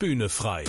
Bühne frei.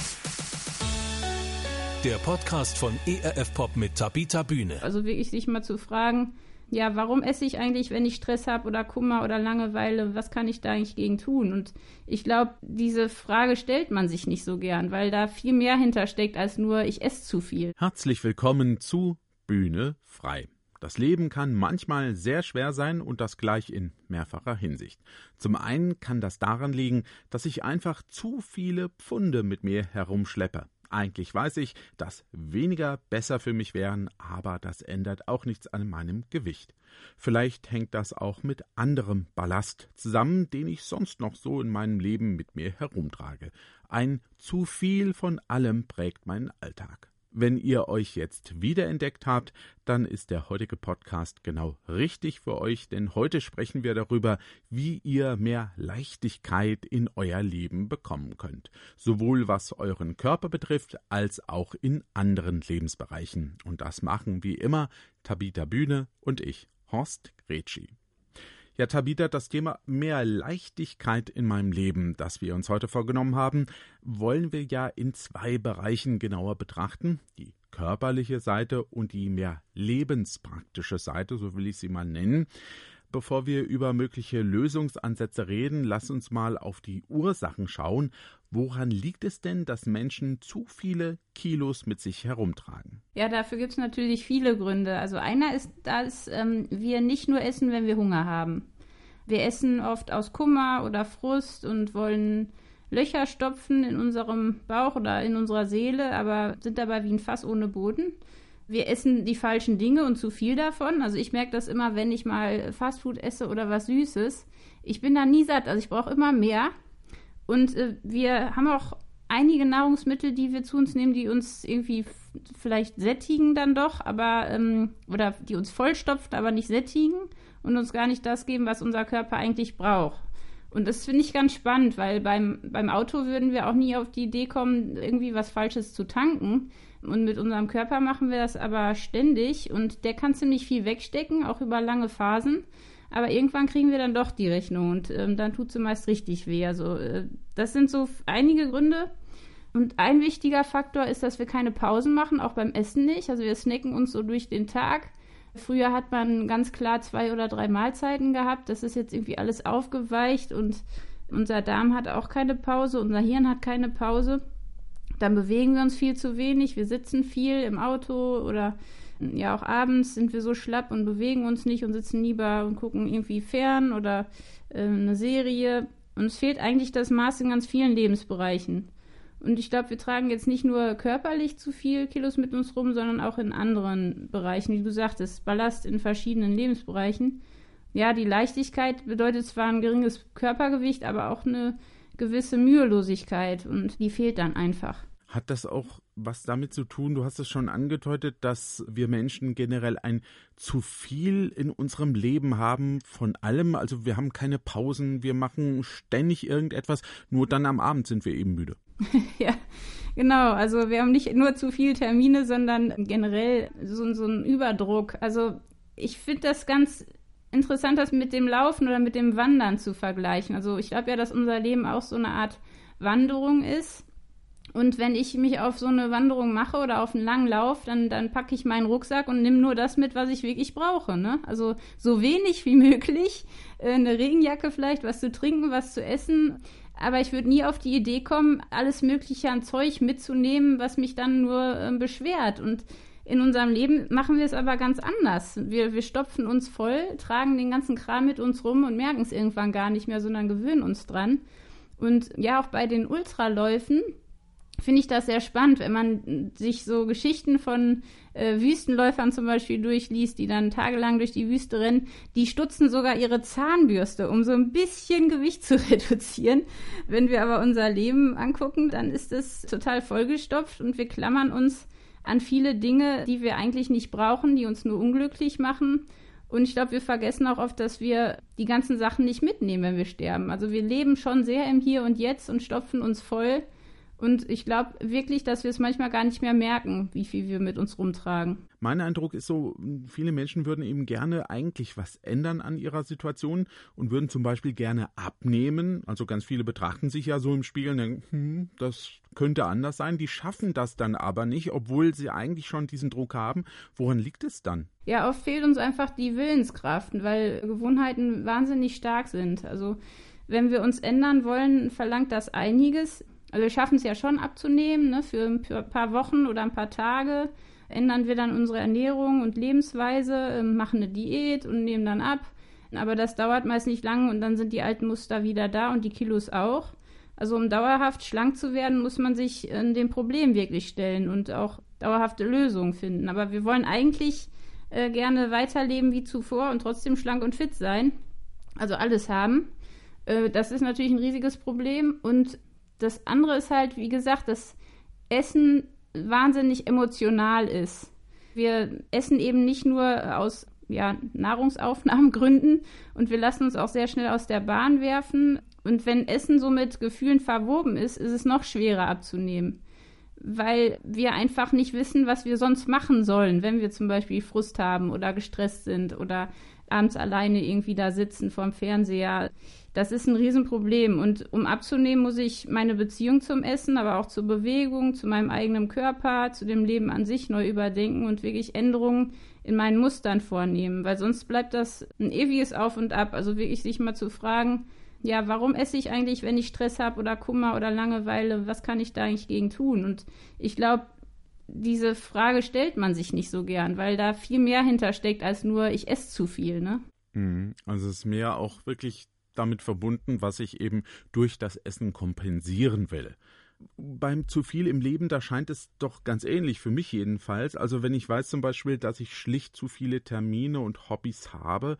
Der Podcast von ERF Pop mit Tabita Bühne. Also wirklich sich mal zu fragen, ja, warum esse ich eigentlich, wenn ich Stress habe oder Kummer oder Langeweile? Was kann ich da eigentlich gegen tun? Und ich glaube, diese Frage stellt man sich nicht so gern, weil da viel mehr hintersteckt als nur ich esse zu viel. Herzlich willkommen zu Bühne frei. Das Leben kann manchmal sehr schwer sein und das gleich in mehrfacher Hinsicht. Zum einen kann das daran liegen, dass ich einfach zu viele Pfunde mit mir herumschleppe. Eigentlich weiß ich, dass weniger besser für mich wären, aber das ändert auch nichts an meinem Gewicht. Vielleicht hängt das auch mit anderem Ballast zusammen, den ich sonst noch so in meinem Leben mit mir herumtrage. Ein zu viel von allem prägt meinen Alltag. Wenn ihr euch jetzt wiederentdeckt habt, dann ist der heutige Podcast genau richtig für euch, denn heute sprechen wir darüber, wie ihr mehr Leichtigkeit in euer Leben bekommen könnt, sowohl was euren Körper betrifft, als auch in anderen Lebensbereichen. Und das machen wie immer Tabita Bühne und ich, Horst Gretschi. Ja, Tabitha, das Thema mehr Leichtigkeit in meinem Leben, das wir uns heute vorgenommen haben, wollen wir ja in zwei Bereichen genauer betrachten. Die körperliche Seite und die mehr lebenspraktische Seite, so will ich sie mal nennen. Bevor wir über mögliche Lösungsansätze reden, lass uns mal auf die Ursachen schauen. Woran liegt es denn, dass Menschen zu viele Kilos mit sich herumtragen? Ja, dafür gibt es natürlich viele Gründe. Also einer ist, dass ähm, wir nicht nur essen, wenn wir Hunger haben. Wir essen oft aus Kummer oder Frust und wollen Löcher stopfen in unserem Bauch oder in unserer Seele, aber sind dabei wie ein Fass ohne Boden wir essen die falschen Dinge und zu viel davon. Also ich merke das immer, wenn ich mal Fastfood esse oder was Süßes. Ich bin da nie satt, also ich brauche immer mehr. Und äh, wir haben auch einige Nahrungsmittel, die wir zu uns nehmen, die uns irgendwie vielleicht sättigen dann doch, aber ähm, oder die uns vollstopfen, aber nicht sättigen und uns gar nicht das geben, was unser Körper eigentlich braucht. Und das finde ich ganz spannend, weil beim, beim Auto würden wir auch nie auf die Idee kommen, irgendwie was Falsches zu tanken. Und mit unserem Körper machen wir das aber ständig und der kann ziemlich viel wegstecken, auch über lange Phasen. Aber irgendwann kriegen wir dann doch die Rechnung und ähm, dann tut sie meist richtig weh. Also äh, das sind so einige Gründe. Und ein wichtiger Faktor ist, dass wir keine Pausen machen, auch beim Essen nicht. Also wir snacken uns so durch den Tag. Früher hat man ganz klar zwei oder drei Mahlzeiten gehabt. Das ist jetzt irgendwie alles aufgeweicht und unser Darm hat auch keine Pause, unser Hirn hat keine Pause. Dann bewegen wir uns viel zu wenig, wir sitzen viel im Auto oder ja auch abends sind wir so schlapp und bewegen uns nicht und sitzen lieber und gucken irgendwie fern oder äh, eine Serie. Und es fehlt eigentlich das Maß in ganz vielen Lebensbereichen. Und ich glaube, wir tragen jetzt nicht nur körperlich zu viel Kilos mit uns rum, sondern auch in anderen Bereichen, wie du sagtest, Ballast in verschiedenen Lebensbereichen. Ja, die Leichtigkeit bedeutet zwar ein geringes Körpergewicht, aber auch eine gewisse Mühelosigkeit und die fehlt dann einfach. Hat das auch was damit zu tun, du hast es schon angedeutet, dass wir Menschen generell ein zu viel in unserem Leben haben von allem. Also wir haben keine Pausen, wir machen ständig irgendetwas, nur dann am Abend sind wir eben müde. ja, genau. Also wir haben nicht nur zu viele Termine, sondern generell so, so einen Überdruck. Also ich finde das ganz interessant, das mit dem Laufen oder mit dem Wandern zu vergleichen. Also ich glaube ja, dass unser Leben auch so eine Art Wanderung ist und wenn ich mich auf so eine Wanderung mache oder auf einen langen Lauf, dann, dann packe ich meinen Rucksack und nehme nur das mit, was ich wirklich brauche. Ne? Also so wenig wie möglich, äh, eine Regenjacke vielleicht, was zu trinken, was zu essen. Aber ich würde nie auf die Idee kommen, alles Mögliche an Zeug mitzunehmen, was mich dann nur äh, beschwert. Und in unserem Leben machen wir es aber ganz anders. Wir, wir stopfen uns voll, tragen den ganzen Kram mit uns rum und merken es irgendwann gar nicht mehr, sondern gewöhnen uns dran. Und ja, auch bei den Ultraläufen, finde ich das sehr spannend, wenn man sich so Geschichten von äh, Wüstenläufern zum Beispiel durchliest, die dann tagelang durch die Wüste rennen, die stutzen sogar ihre Zahnbürste, um so ein bisschen Gewicht zu reduzieren. Wenn wir aber unser Leben angucken, dann ist es total vollgestopft und wir klammern uns an viele Dinge, die wir eigentlich nicht brauchen, die uns nur unglücklich machen. Und ich glaube, wir vergessen auch oft, dass wir die ganzen Sachen nicht mitnehmen, wenn wir sterben. Also wir leben schon sehr im Hier und Jetzt und stopfen uns voll Und ich glaube wirklich, dass wir es manchmal gar nicht mehr merken, wie viel wir mit uns rumtragen. Mein Eindruck ist so, viele Menschen würden eben gerne eigentlich was ändern an ihrer Situation und würden zum Beispiel gerne abnehmen. Also ganz viele betrachten sich ja so im Spiegel und denken, hm, das könnte anders sein. Die schaffen das dann aber nicht, obwohl sie eigentlich schon diesen Druck haben. Woran liegt es dann? Ja, oft fehlt uns einfach die Willenskraft, weil Gewohnheiten wahnsinnig stark sind. Also wenn wir uns ändern wollen, verlangt das einiges. Also wir schaffen es ja schon abzunehmen, ne? für ein paar Wochen oder ein paar Tage ändern wir dann unsere Ernährung und Lebensweise, ähm, machen eine Diät und nehmen dann ab. Aber das dauert meist nicht lange und dann sind die alten Muster wieder da und die Kilos auch. Also um dauerhaft schlank zu werden, muss man sich äh, dem Problem wirklich stellen und auch dauerhafte Lösungen finden. Aber wir wollen eigentlich äh, gerne weiterleben wie zuvor und trotzdem schlank und fit sein. Also alles haben. Äh, das ist natürlich ein riesiges Problem. Und das andere ist halt, wie gesagt, dass Essen wahnsinnig emotional ist. Wir essen eben nicht nur aus ja, Nahrungsaufnahmengründen und wir lassen uns auch sehr schnell aus der Bahn werfen. Und wenn Essen so mit Gefühlen verwoben ist, ist es noch schwerer abzunehmen. Weil wir einfach nicht wissen, was wir sonst machen sollen, wenn wir zum Beispiel Frust haben oder gestresst sind oder abends alleine irgendwie da sitzen vorm Fernseher. Das ist ein Riesenproblem. Und um abzunehmen, muss ich meine Beziehung zum Essen, aber auch zur Bewegung, zu meinem eigenen Körper, zu dem Leben an sich neu überdenken und wirklich Änderungen in meinen Mustern vornehmen. Weil sonst bleibt das ein ewiges Auf und Ab. Also wirklich sich mal zu fragen, ja, warum esse ich eigentlich, wenn ich Stress habe oder Kummer oder Langeweile? Was kann ich da eigentlich gegen tun? Und ich glaube, diese Frage stellt man sich nicht so gern, weil da viel mehr hintersteckt als nur, ich esse zu viel, ne? Mhm. Also es ist mehr auch wirklich damit verbunden, was ich eben durch das Essen kompensieren will. Beim zu viel im Leben, da scheint es doch ganz ähnlich, für mich jedenfalls. Also wenn ich weiß zum Beispiel, dass ich schlicht zu viele Termine und Hobbys habe,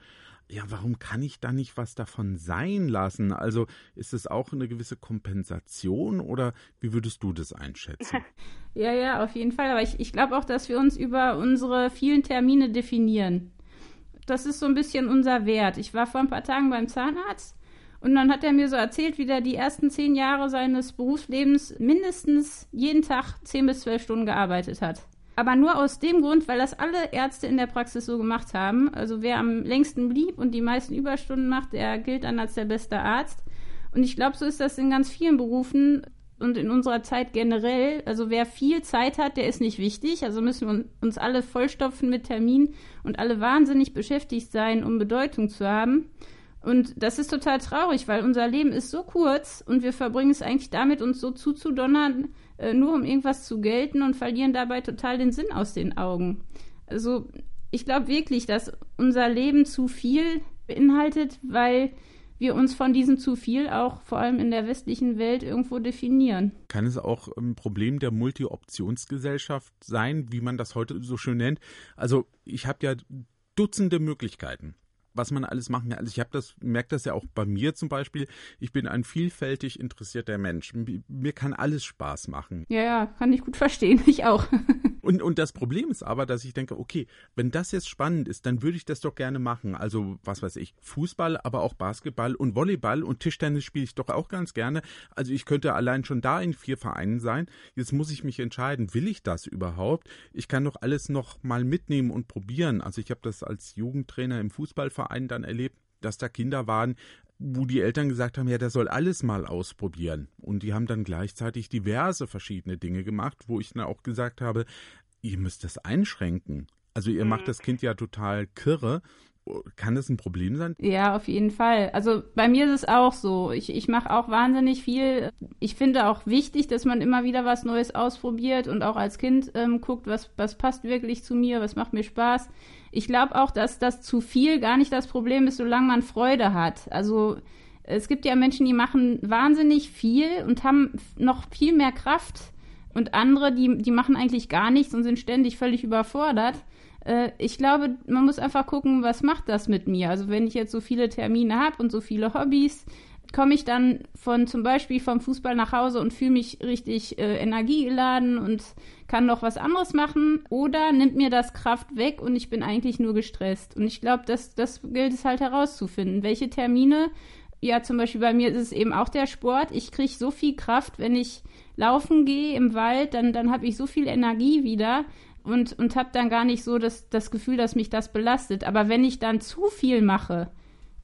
ja, warum kann ich da nicht was davon sein lassen? Also ist es auch eine gewisse Kompensation oder wie würdest du das einschätzen? ja, ja, auf jeden Fall. Aber ich, ich glaube auch, dass wir uns über unsere vielen Termine definieren. Das ist so ein bisschen unser Wert. Ich war vor ein paar Tagen beim Zahnarzt und dann hat er mir so erzählt, wie der die ersten zehn Jahre seines Berufslebens mindestens jeden Tag zehn bis zwölf Stunden gearbeitet hat. Aber nur aus dem Grund, weil das alle Ärzte in der Praxis so gemacht haben. Also wer am längsten blieb und die meisten Überstunden macht, der gilt dann als der beste Arzt. Und ich glaube, so ist das in ganz vielen Berufen und in unserer Zeit generell. Also wer viel Zeit hat, der ist nicht wichtig. Also müssen wir uns alle vollstopfen mit Terminen und alle wahnsinnig beschäftigt sein, um Bedeutung zu haben. Und das ist total traurig, weil unser Leben ist so kurz und wir verbringen es eigentlich damit, uns so zuzudonnern, äh, nur um irgendwas zu gelten und verlieren dabei total den Sinn aus den Augen. Also ich glaube wirklich, dass unser Leben zu viel beinhaltet, weil wir uns von diesem zu viel auch vor allem in der westlichen Welt irgendwo definieren. Kann es auch ein Problem der Multi-Optionsgesellschaft sein, wie man das heute so schön nennt? Also ich habe ja Dutzende Möglichkeiten was man alles machen kann. Also ich habe das, merke das ja auch bei mir zum Beispiel. Ich bin ein vielfältig interessierter Mensch. Mir kann alles Spaß machen. Ja, ja, kann ich gut verstehen. Ich auch. Und, und das Problem ist aber, dass ich denke, okay, wenn das jetzt spannend ist, dann würde ich das doch gerne machen. Also, was weiß ich, Fußball, aber auch Basketball und Volleyball und Tischtennis spiele ich doch auch ganz gerne. Also, ich könnte allein schon da in vier Vereinen sein. Jetzt muss ich mich entscheiden, will ich das überhaupt? Ich kann doch alles noch mal mitnehmen und probieren. Also, ich habe das als Jugendtrainer im Fußballverein dann erlebt dass da Kinder waren, wo die Eltern gesagt haben, ja, der soll alles mal ausprobieren. Und die haben dann gleichzeitig diverse verschiedene Dinge gemacht, wo ich dann auch gesagt habe, ihr müsst das einschränken. Also ihr macht mhm. das Kind ja total kirre kann das ein Problem sein? Ja, auf jeden Fall. Also bei mir ist es auch so. Ich, ich mache auch wahnsinnig viel. Ich finde auch wichtig, dass man immer wieder was Neues ausprobiert und auch als Kind ähm, guckt, was, was passt wirklich zu mir, was macht mir Spaß. Ich glaube auch, dass das zu viel gar nicht das Problem ist, solange man Freude hat. Also es gibt ja Menschen, die machen wahnsinnig viel und haben noch viel mehr Kraft und andere, die, die machen eigentlich gar nichts und sind ständig völlig überfordert ich glaube, man muss einfach gucken, was macht das mit mir. Also wenn ich jetzt so viele Termine habe und so viele Hobbys, komme ich dann von zum Beispiel vom Fußball nach Hause und fühle mich richtig äh, energiegeladen und kann noch was anderes machen oder nimmt mir das Kraft weg und ich bin eigentlich nur gestresst. Und ich glaube, das, das gilt es halt herauszufinden. Welche Termine ja, zum Beispiel bei mir ist es eben auch der Sport. Ich kriege so viel Kraft, wenn ich laufen gehe im Wald, dann, dann habe ich so viel Energie wieder und, und habe dann gar nicht so das, das Gefühl, dass mich das belastet. Aber wenn ich dann zu viel mache,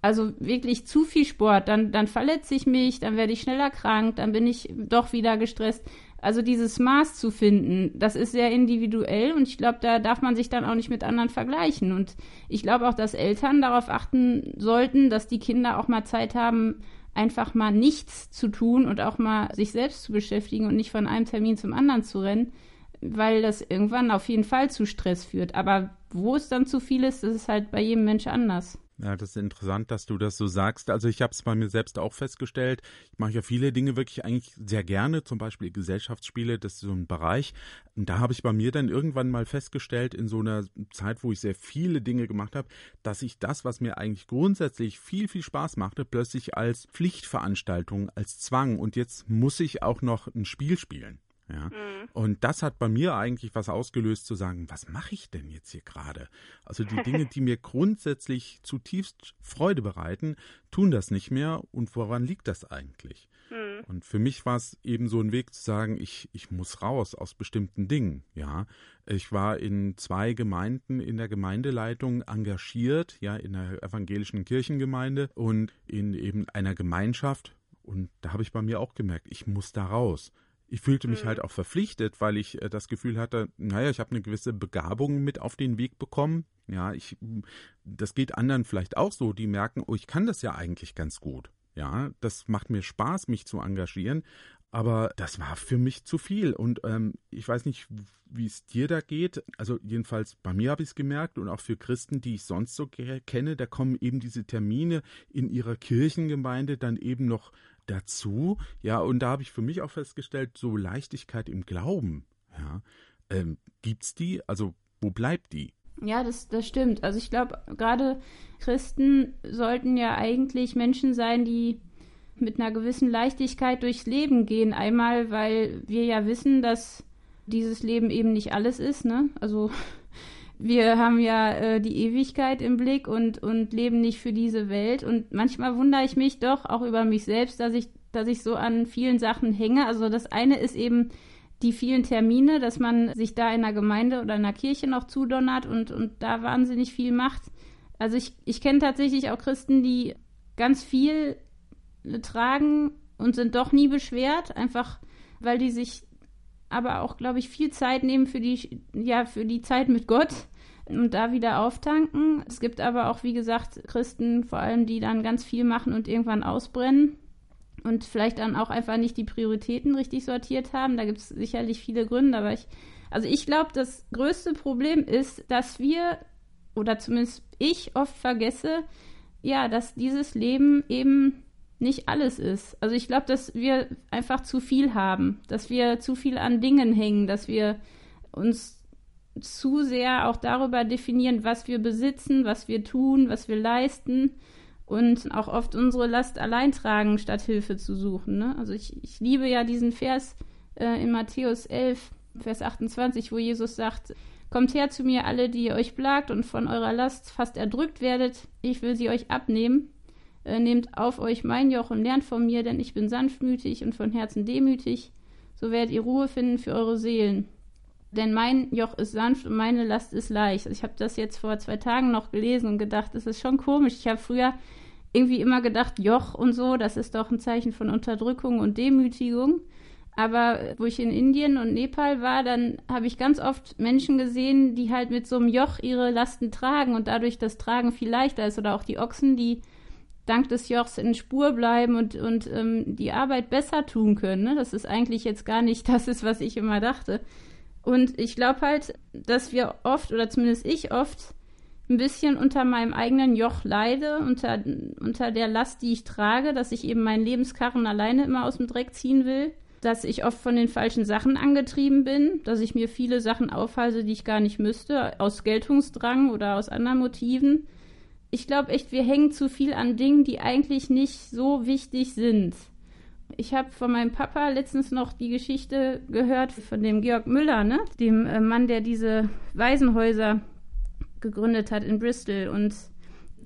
also wirklich zu viel Sport, dann, dann verletze ich mich, dann werde ich schneller krank, dann bin ich doch wieder gestresst. Also dieses Maß zu finden, das ist sehr individuell und ich glaube, da darf man sich dann auch nicht mit anderen vergleichen. Und ich glaube auch, dass Eltern darauf achten sollten, dass die Kinder auch mal Zeit haben, einfach mal nichts zu tun und auch mal sich selbst zu beschäftigen und nicht von einem Termin zum anderen zu rennen, weil das irgendwann auf jeden Fall zu Stress führt. Aber wo es dann zu viel ist, das ist halt bei jedem Mensch anders. Ja, das ist interessant, dass du das so sagst. Also ich habe es bei mir selbst auch festgestellt. Ich mache ja viele Dinge wirklich eigentlich sehr gerne, zum Beispiel Gesellschaftsspiele, das ist so ein Bereich. Und da habe ich bei mir dann irgendwann mal festgestellt, in so einer Zeit, wo ich sehr viele Dinge gemacht habe, dass ich das, was mir eigentlich grundsätzlich viel, viel Spaß machte, plötzlich als Pflichtveranstaltung, als Zwang und jetzt muss ich auch noch ein Spiel spielen. Ja. Mhm. Und das hat bei mir eigentlich was ausgelöst, zu sagen, was mache ich denn jetzt hier gerade? Also die Dinge, die mir grundsätzlich zutiefst Freude bereiten, tun das nicht mehr. Und woran liegt das eigentlich? Mhm. Und für mich war es eben so ein Weg zu sagen, ich, ich muss raus aus bestimmten Dingen. Ja, ich war in zwei Gemeinden in der Gemeindeleitung engagiert, ja, in der evangelischen Kirchengemeinde und in eben einer Gemeinschaft. Und da habe ich bei mir auch gemerkt, ich muss da raus ich fühlte mich mhm. halt auch verpflichtet, weil ich äh, das Gefühl hatte, naja, ich habe eine gewisse Begabung mit auf den Weg bekommen. Ja, ich, das geht anderen vielleicht auch so, die merken, oh, ich kann das ja eigentlich ganz gut. Ja, das macht mir Spaß, mich zu engagieren. Aber das war für mich zu viel. Und ähm, ich weiß nicht, wie es dir da geht. Also jedenfalls bei mir habe ich es gemerkt und auch für Christen, die ich sonst so kenne, da kommen eben diese Termine in ihrer Kirchengemeinde dann eben noch dazu. Ja, und da habe ich für mich auch festgestellt, so Leichtigkeit im Glauben, ja, ähm, gibt's die? Also wo bleibt die? Ja, das, das stimmt. Also ich glaube, gerade Christen sollten ja eigentlich Menschen sein, die mit einer gewissen Leichtigkeit durchs Leben gehen. Einmal, weil wir ja wissen, dass dieses Leben eben nicht alles ist, ne? Also wir haben ja äh, die Ewigkeit im Blick und, und leben nicht für diese Welt. Und manchmal wundere ich mich doch auch über mich selbst, dass ich, dass ich so an vielen Sachen hänge. Also das eine ist eben die vielen Termine, dass man sich da in einer Gemeinde oder in einer Kirche noch zudonnert und, und da wahnsinnig viel macht. Also ich, ich kenne tatsächlich auch Christen, die ganz viel tragen und sind doch nie beschwert, einfach weil die sich aber auch, glaube ich, viel Zeit nehmen für die, ja, für die Zeit mit Gott und da wieder auftanken. Es gibt aber auch, wie gesagt, Christen vor allem, die dann ganz viel machen und irgendwann ausbrennen und vielleicht dann auch einfach nicht die Prioritäten richtig sortiert haben. Da gibt es sicherlich viele Gründe, aber ich, also ich glaube, das größte Problem ist, dass wir, oder zumindest ich oft vergesse, ja, dass dieses Leben eben nicht alles ist. Also ich glaube, dass wir einfach zu viel haben, dass wir zu viel an Dingen hängen, dass wir uns zu sehr auch darüber definieren, was wir besitzen, was wir tun, was wir leisten und auch oft unsere Last allein tragen, statt Hilfe zu suchen. Ne? Also ich, ich liebe ja diesen Vers äh, in Matthäus 11, Vers 28, wo Jesus sagt, Kommt her zu mir alle, die ihr euch plagt und von eurer Last fast erdrückt werdet, ich will sie euch abnehmen. Äh, nehmt auf euch mein Joch und lernt von mir, denn ich bin sanftmütig und von Herzen demütig, so werdet ihr Ruhe finden für eure Seelen. Denn mein Joch ist sanft und meine Last ist leicht. Also ich habe das jetzt vor zwei Tagen noch gelesen und gedacht, das ist schon komisch. Ich habe früher irgendwie immer gedacht, Joch und so, das ist doch ein Zeichen von Unterdrückung und Demütigung. Aber wo ich in Indien und Nepal war, dann habe ich ganz oft Menschen gesehen, die halt mit so einem Joch ihre Lasten tragen und dadurch das Tragen viel leichter ist. Oder auch die Ochsen, die dank des Jochs in Spur bleiben und, und ähm, die Arbeit besser tun können. Ne? Das ist eigentlich jetzt gar nicht das ist, was ich immer dachte. Und ich glaube halt, dass wir oft, oder zumindest ich oft, ein bisschen unter meinem eigenen Joch leide, unter, unter der Last, die ich trage, dass ich eben meinen Lebenskarren alleine immer aus dem Dreck ziehen will, dass ich oft von den falschen Sachen angetrieben bin, dass ich mir viele Sachen aufhalte, die ich gar nicht müsste, aus Geltungsdrang oder aus anderen Motiven ich glaube echt, wir hängen zu viel an Dingen, die eigentlich nicht so wichtig sind. Ich habe von meinem Papa letztens noch die Geschichte gehört von dem Georg Müller, ne? dem äh, Mann, der diese Waisenhäuser gegründet hat in Bristol. Und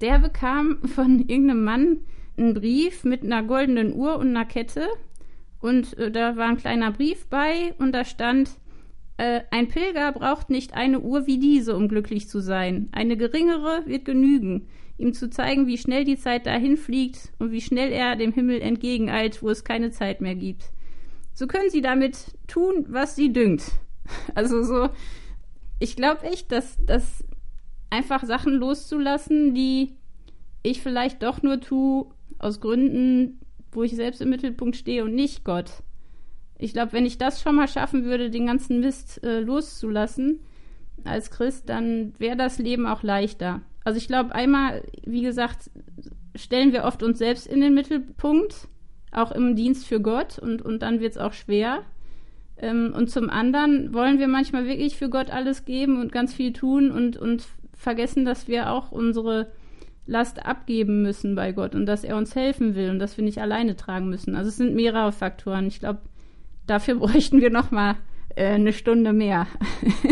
der bekam von irgendeinem Mann einen Brief mit einer goldenen Uhr und einer Kette. Und äh, da war ein kleiner Brief bei und da stand, äh, ein Pilger braucht nicht eine Uhr wie diese, um glücklich zu sein. Eine geringere wird genügen, ihm zu zeigen, wie schnell die Zeit dahin fliegt und wie schnell er dem Himmel entgegeneilt, wo es keine Zeit mehr gibt. So können sie damit tun, was sie dünkt. Also so, ich glaube echt, dass, dass einfach Sachen loszulassen, die ich vielleicht doch nur tue aus Gründen, wo ich selbst im Mittelpunkt stehe und nicht Gott. Ich glaube, wenn ich das schon mal schaffen würde, den ganzen Mist äh, loszulassen als Christ, dann wäre das Leben auch leichter. Also ich glaube, einmal, wie gesagt, stellen wir oft uns selbst in den Mittelpunkt, auch im Dienst für Gott, und, und dann wird es auch schwer. Ähm, und zum anderen wollen wir manchmal wirklich für Gott alles geben und ganz viel tun und, und vergessen, dass wir auch unsere Last abgeben müssen bei Gott und dass er uns helfen will und dass wir nicht alleine tragen müssen. Also es sind mehrere Faktoren. Ich glaube, dafür bräuchten wir noch mal äh, eine Stunde mehr,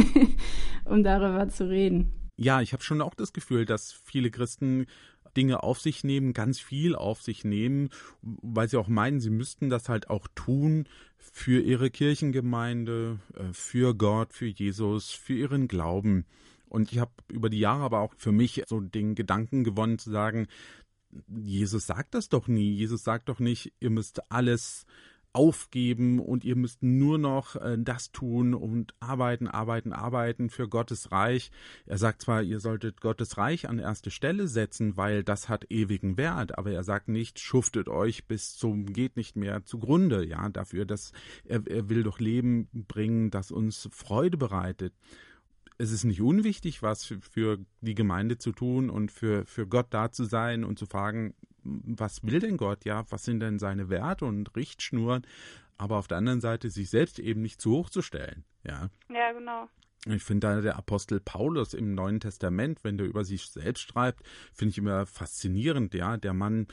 um darüber zu reden. Ja, ich habe schon auch das Gefühl, dass viele Christen Dinge auf sich nehmen, ganz viel auf sich nehmen, weil sie auch meinen, sie müssten das halt auch tun für ihre Kirchengemeinde, äh, für Gott, für Jesus, für ihren Glauben. Und ich habe über die Jahre aber auch für mich so den Gedanken gewonnen zu sagen, Jesus sagt das doch nie. Jesus sagt doch nicht, ihr müsst alles aufgeben und ihr müsst nur noch äh, das tun und arbeiten, arbeiten, arbeiten für Gottes Reich. Er sagt zwar, ihr solltet Gottes Reich an erste Stelle setzen, weil das hat ewigen Wert, aber er sagt nicht, schuftet euch bis zum geht nicht mehr zugrunde, ja, dafür, dass er, er will doch Leben bringen, das uns Freude bereitet es ist nicht unwichtig, was für, die Gemeinde zu tun und für, für Gott da zu sein und zu fragen, was will denn Gott, ja, was sind denn seine Werte und Richtschnuren, aber auf der anderen Seite sich selbst eben nicht zu hoch zu stellen, ja. Ja, genau. Ich finde da der Apostel Paulus im Neuen Testament, wenn der über sich selbst schreibt, finde ich immer faszinierend, ja, der Mann,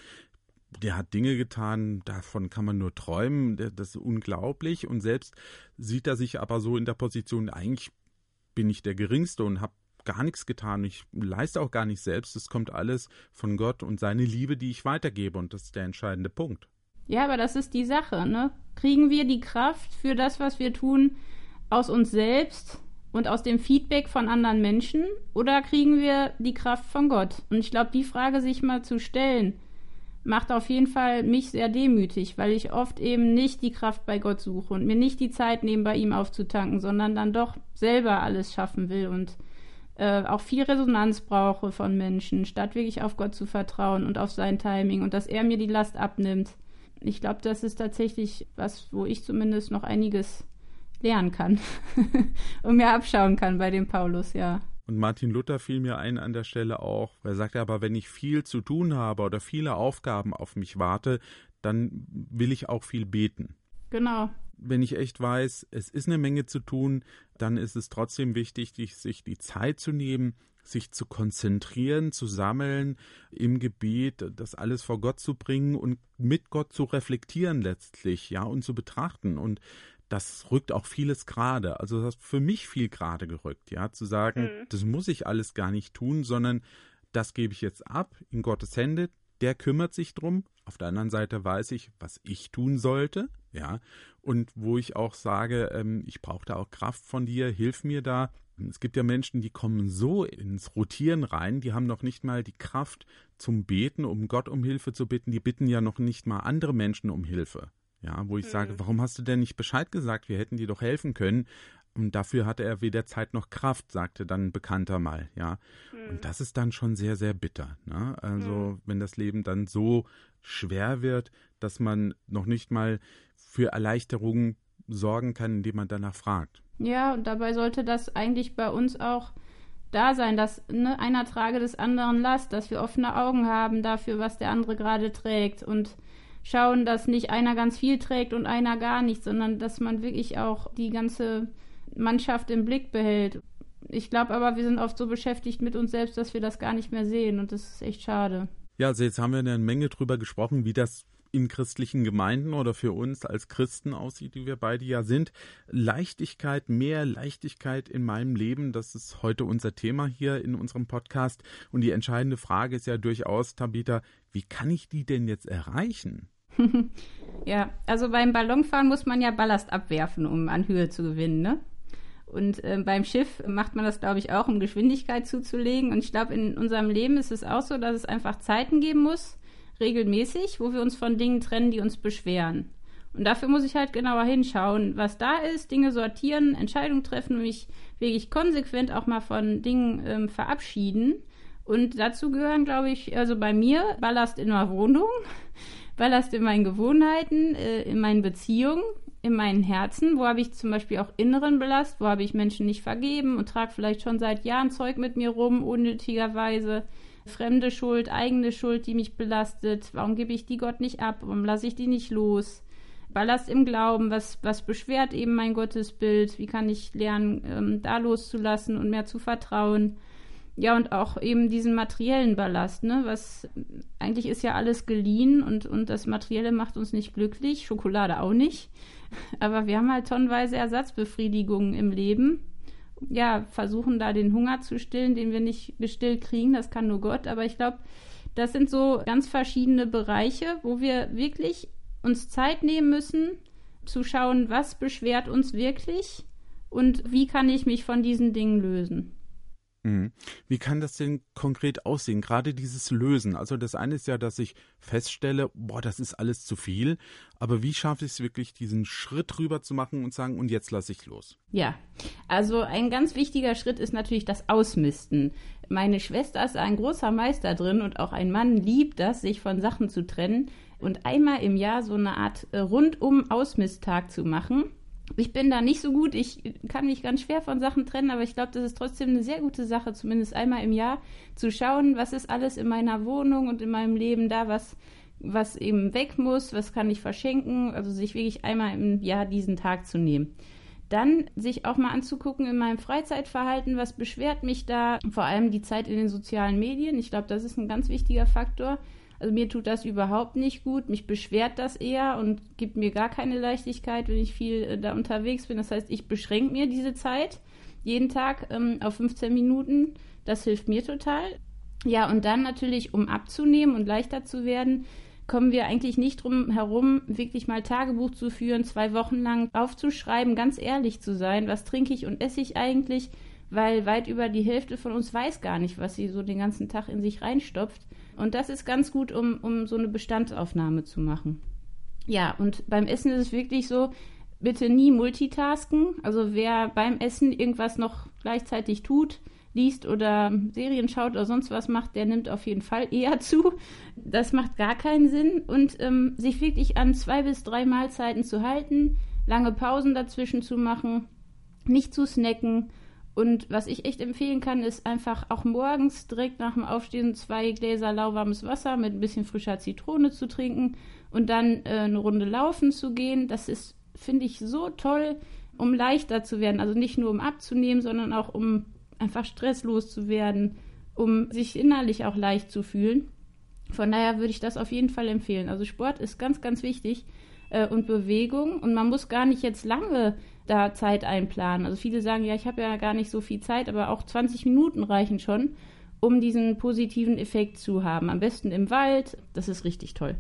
der hat Dinge getan, davon kann man nur träumen, das ist unglaublich und selbst sieht er sich aber so in der Position, eigentlich bin ich der Geringste und habe gar nichts getan. Ich leiste auch gar nicht selbst. Es kommt alles von Gott und seine Liebe, die ich weitergebe. Und das ist der entscheidende Punkt. Ja, aber das ist die Sache, ne? Kriegen wir die Kraft für das, was wir tun, aus uns selbst und aus dem Feedback von anderen Menschen? Oder kriegen wir die Kraft von Gott? Und ich glaube, die Frage sich mal zu stellen, macht auf jeden Fall mich sehr demütig, weil ich oft eben nicht die Kraft bei Gott suche und mir nicht die Zeit nehme, bei ihm aufzutanken, sondern dann doch selber alles schaffen will und äh, auch viel Resonanz brauche von Menschen, statt wirklich auf Gott zu vertrauen und auf sein Timing und dass er mir die Last abnimmt. Ich glaube, das ist tatsächlich was, wo ich zumindest noch einiges lernen kann und mir abschauen kann bei dem Paulus, ja. Und Martin Luther fiel mir ein an der Stelle auch. Er sagte aber, wenn ich viel zu tun habe oder viele Aufgaben auf mich warte, dann will ich auch viel beten. Genau. Wenn ich echt weiß, es ist eine Menge zu tun, dann ist es trotzdem wichtig, sich die Zeit zu nehmen, sich zu konzentrieren, zu sammeln im Gebet, das alles vor Gott zu bringen und mit Gott zu reflektieren letztlich, ja, und zu betrachten. Und das rückt auch vieles gerade. Also das hat für mich viel gerade gerückt, ja, zu sagen, mhm. das muss ich alles gar nicht tun, sondern das gebe ich jetzt ab in Gottes Hände. Der kümmert sich drum. Auf der anderen Seite weiß ich, was ich tun sollte, ja, und wo ich auch sage, ähm, ich brauche da auch Kraft von dir, hilf mir da. Es gibt ja Menschen, die kommen so ins Rotieren rein, die haben noch nicht mal die Kraft zum Beten, um Gott um Hilfe zu bitten, die bitten ja noch nicht mal andere Menschen um Hilfe. Ja, wo ich mhm. sage, warum hast du denn nicht Bescheid gesagt? Wir hätten dir doch helfen können. Und dafür hatte er weder Zeit noch Kraft, sagte dann ein Bekannter mal, ja. Mhm. Und das ist dann schon sehr, sehr bitter. Ne? Also, mhm. wenn das Leben dann so schwer wird, dass man noch nicht mal für Erleichterung sorgen kann, indem man danach fragt. Ja, und dabei sollte das eigentlich bei uns auch da sein, dass ne, einer trage des anderen Last, dass wir offene Augen haben dafür, was der andere gerade trägt und schauen, dass nicht einer ganz viel trägt und einer gar nichts, sondern dass man wirklich auch die ganze Mannschaft im Blick behält. Ich glaube aber, wir sind oft so beschäftigt mit uns selbst, dass wir das gar nicht mehr sehen und das ist echt schade. Ja, also jetzt haben wir eine Menge drüber gesprochen, wie das in christlichen Gemeinden oder für uns als Christen aussieht, die wir beide ja sind. Leichtigkeit, mehr Leichtigkeit in meinem Leben, das ist heute unser Thema hier in unserem Podcast. Und die entscheidende Frage ist ja durchaus, Tabitha, wie kann ich die denn jetzt erreichen? ja, also beim Ballonfahren muss man ja Ballast abwerfen, um an Höhe zu gewinnen, ne? Und äh, beim Schiff macht man das, glaube ich, auch, um Geschwindigkeit zuzulegen. Und ich glaube, in unserem Leben ist es auch so, dass es einfach Zeiten geben muss, regelmäßig, wo wir uns von Dingen trennen, die uns beschweren. Und dafür muss ich halt genauer hinschauen, was da ist, Dinge sortieren, Entscheidungen treffen mich wirklich konsequent auch mal von Dingen ähm, verabschieden. Und dazu gehören, glaube ich, also bei mir Ballast in der Wohnung, Ballast in meinen Gewohnheiten, äh, in meinen Beziehungen, in meinen Herzen, wo habe ich zum Beispiel auch inneren Belast, wo habe ich Menschen nicht vergeben und trage vielleicht schon seit Jahren Zeug mit mir rum, unnötigerweise. Fremde Schuld, eigene Schuld, die mich belastet. Warum gebe ich die Gott nicht ab? Warum lasse ich die nicht los? Ballast im Glauben, was, was beschwert eben mein Gottesbild? Wie kann ich lernen, ähm, da loszulassen und mehr zu vertrauen? Ja, und auch eben diesen materiellen Ballast, ne? Was eigentlich ist ja alles geliehen und, und das Materielle macht uns nicht glücklich, Schokolade auch nicht. Aber wir haben halt tonnenweise Ersatzbefriedigungen im Leben. Ja, versuchen da den Hunger zu stillen, den wir nicht gestillt kriegen, das kann nur Gott. Aber ich glaube, das sind so ganz verschiedene Bereiche, wo wir wirklich uns Zeit nehmen müssen, zu schauen, was beschwert uns wirklich und wie kann ich mich von diesen Dingen lösen. Mhm. Wie kann das denn konkret aussehen? Gerade dieses Lösen. Also das eine ist ja, dass ich feststelle, boah, das ist alles zu viel. Aber wie schaffe ich es wirklich, diesen Schritt rüber zu machen und sagen, und jetzt lasse ich los? Ja, also ein ganz wichtiger Schritt ist natürlich das Ausmisten. Meine Schwester ist ein großer Meister drin und auch ein Mann liebt das, sich von Sachen zu trennen und einmal im Jahr so eine Art äh, rundum Ausmisttag zu machen ich bin da nicht so gut. Ich kann mich ganz schwer von Sachen trennen, aber ich glaube, das ist trotzdem eine sehr gute Sache, zumindest einmal im Jahr zu schauen, was ist alles in meiner Wohnung und in meinem Leben da, was, was eben weg muss, was kann ich verschenken. Also sich wirklich einmal im Jahr diesen Tag zu nehmen. Dann sich auch mal anzugucken in meinem Freizeitverhalten, was beschwert mich da, vor allem die Zeit in den sozialen Medien. Ich glaube, das ist ein ganz wichtiger Faktor also mir tut das überhaupt nicht gut. Mich beschwert das eher und gibt mir gar keine Leichtigkeit, wenn ich viel äh, da unterwegs bin. Das heißt, ich beschränke mir diese Zeit jeden Tag ähm, auf 15 Minuten. Das hilft mir total. Ja, und dann natürlich, um abzunehmen und leichter zu werden, kommen wir eigentlich nicht drum herum, wirklich mal Tagebuch zu führen, zwei Wochen lang aufzuschreiben, ganz ehrlich zu sein, was trinke ich und esse ich eigentlich, weil weit über die Hälfte von uns weiß gar nicht, was sie so den ganzen Tag in sich reinstopft. Und das ist ganz gut, um, um so eine Bestandsaufnahme zu machen. Ja, und beim Essen ist es wirklich so, bitte nie multitasken. Also wer beim Essen irgendwas noch gleichzeitig tut, liest oder Serien schaut oder sonst was macht, der nimmt auf jeden Fall eher zu. Das macht gar keinen Sinn. Und ähm, sich wirklich an zwei bis drei Mahlzeiten zu halten, lange Pausen dazwischen zu machen, nicht zu snacken und was ich echt empfehlen kann, ist einfach auch morgens direkt nach dem Aufstehen zwei Gläser lauwarmes Wasser mit ein bisschen frischer Zitrone zu trinken und dann äh, eine Runde laufen zu gehen. Das ist, finde ich, so toll, um leichter zu werden. Also nicht nur um abzunehmen, sondern auch um einfach stresslos zu werden, um sich innerlich auch leicht zu fühlen. Von daher würde ich das auf jeden Fall empfehlen. Also Sport ist ganz, ganz wichtig äh, und Bewegung. Und man muss gar nicht jetzt lange da Zeit einplanen. Also viele sagen, ja, ich habe ja gar nicht so viel Zeit, aber auch 20 Minuten reichen schon, um diesen positiven Effekt zu haben. Am besten im Wald, das ist richtig toll.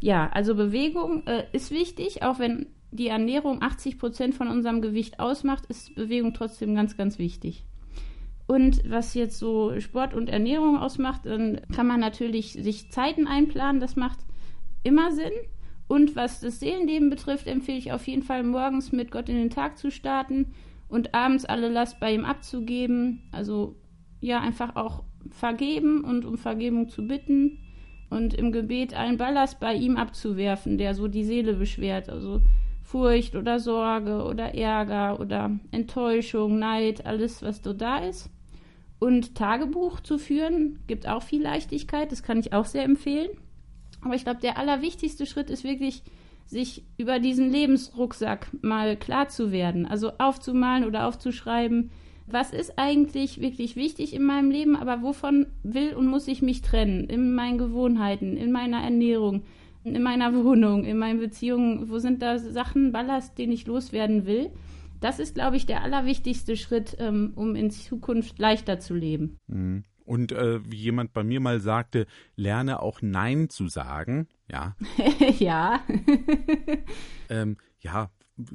Ja, also Bewegung äh, ist wichtig, auch wenn die Ernährung 80 Prozent von unserem Gewicht ausmacht, ist Bewegung trotzdem ganz, ganz wichtig. Und was jetzt so Sport und Ernährung ausmacht, dann kann man natürlich sich Zeiten einplanen, das macht immer Sinn. Und was das Seelenleben betrifft, empfehle ich auf jeden Fall morgens mit Gott in den Tag zu starten und abends alle Last bei ihm abzugeben. Also ja, einfach auch vergeben und um Vergebung zu bitten und im Gebet allen Ballast bei ihm abzuwerfen, der so die Seele beschwert. Also Furcht oder Sorge oder Ärger oder Enttäuschung, Neid, alles, was so da ist. Und Tagebuch zu führen, gibt auch viel Leichtigkeit, das kann ich auch sehr empfehlen. Aber ich glaube, der allerwichtigste Schritt ist wirklich, sich über diesen Lebensrucksack mal klar zu werden. Also aufzumalen oder aufzuschreiben, was ist eigentlich wirklich wichtig in meinem Leben, aber wovon will und muss ich mich trennen? In meinen Gewohnheiten, in meiner Ernährung, in meiner Wohnung, in meinen Beziehungen, wo sind da Sachen, Ballast, den ich loswerden will? Das ist, glaube ich, der allerwichtigste Schritt, ähm, um in Zukunft leichter zu leben. Mhm. Und äh, wie jemand bei mir mal sagte, lerne auch Nein zu sagen. Ja. ja. ähm, ja,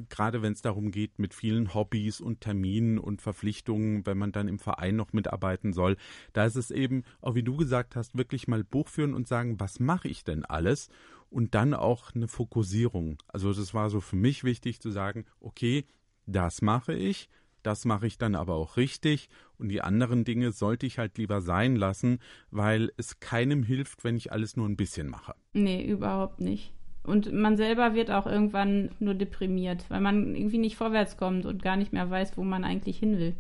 gerade wenn es darum geht, mit vielen Hobbys und Terminen und Verpflichtungen, wenn man dann im Verein noch mitarbeiten soll, da ist es eben, auch wie du gesagt hast, wirklich mal Buch führen und sagen, was mache ich denn alles? Und dann auch eine Fokussierung. Also das war so für mich wichtig zu sagen, okay, das mache ich, das mache ich dann aber auch richtig und die anderen Dinge sollte ich halt lieber sein lassen, weil es keinem hilft, wenn ich alles nur ein bisschen mache. Nee, überhaupt nicht. Und man selber wird auch irgendwann nur deprimiert, weil man irgendwie nicht vorwärts kommt und gar nicht mehr weiß, wo man eigentlich hin will.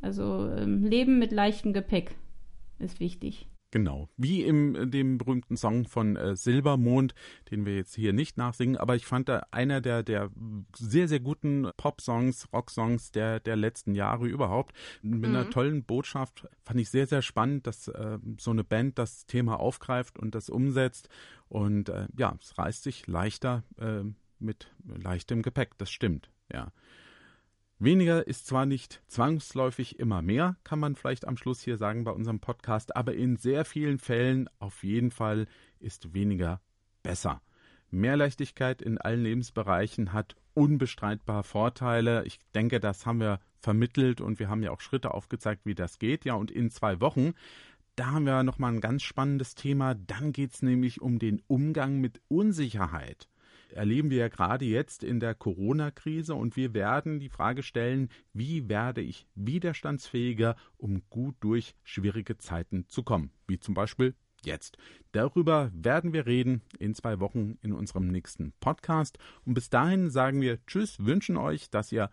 Also ähm, Leben mit leichtem Gepäck ist wichtig. Genau, wie in äh, dem berühmten Song von äh, Silbermond, den wir jetzt hier nicht nachsingen, aber ich fand da einer der, der sehr, sehr guten Pop-Songs, Rock-Songs der, der letzten Jahre überhaupt. Mit mhm. einer tollen Botschaft fand ich sehr, sehr spannend, dass äh, so eine Band das Thema aufgreift und das umsetzt. Und äh, ja, es reißt sich leichter äh, mit leichtem Gepäck, das stimmt, ja. Weniger ist zwar nicht zwangsläufig immer mehr, kann man vielleicht am Schluss hier sagen bei unserem Podcast, aber in sehr vielen Fällen auf jeden Fall ist weniger besser. Mehr Leichtigkeit in allen Lebensbereichen hat unbestreitbar Vorteile. Ich denke, das haben wir vermittelt und wir haben ja auch Schritte aufgezeigt, wie das geht. Ja, und in zwei Wochen, da haben wir nochmal ein ganz spannendes Thema. Dann geht es nämlich um den Umgang mit Unsicherheit erleben wir ja gerade jetzt in der Corona-Krise und wir werden die Frage stellen, wie werde ich widerstandsfähiger, um gut durch schwierige Zeiten zu kommen, wie zum Beispiel jetzt. Darüber werden wir reden in zwei Wochen in unserem nächsten Podcast und bis dahin sagen wir Tschüss, wünschen euch, dass ihr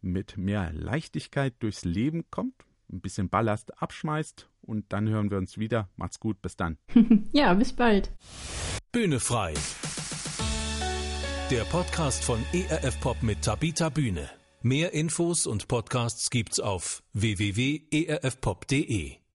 mit mehr Leichtigkeit durchs Leben kommt, ein bisschen Ballast abschmeißt und dann hören wir uns wieder. Macht's gut, bis dann. ja, bis bald. Bühne frei der Podcast von ERF Pop mit Tabita Bühne. Mehr Infos und Podcasts gibt's auf www.erfpop.de.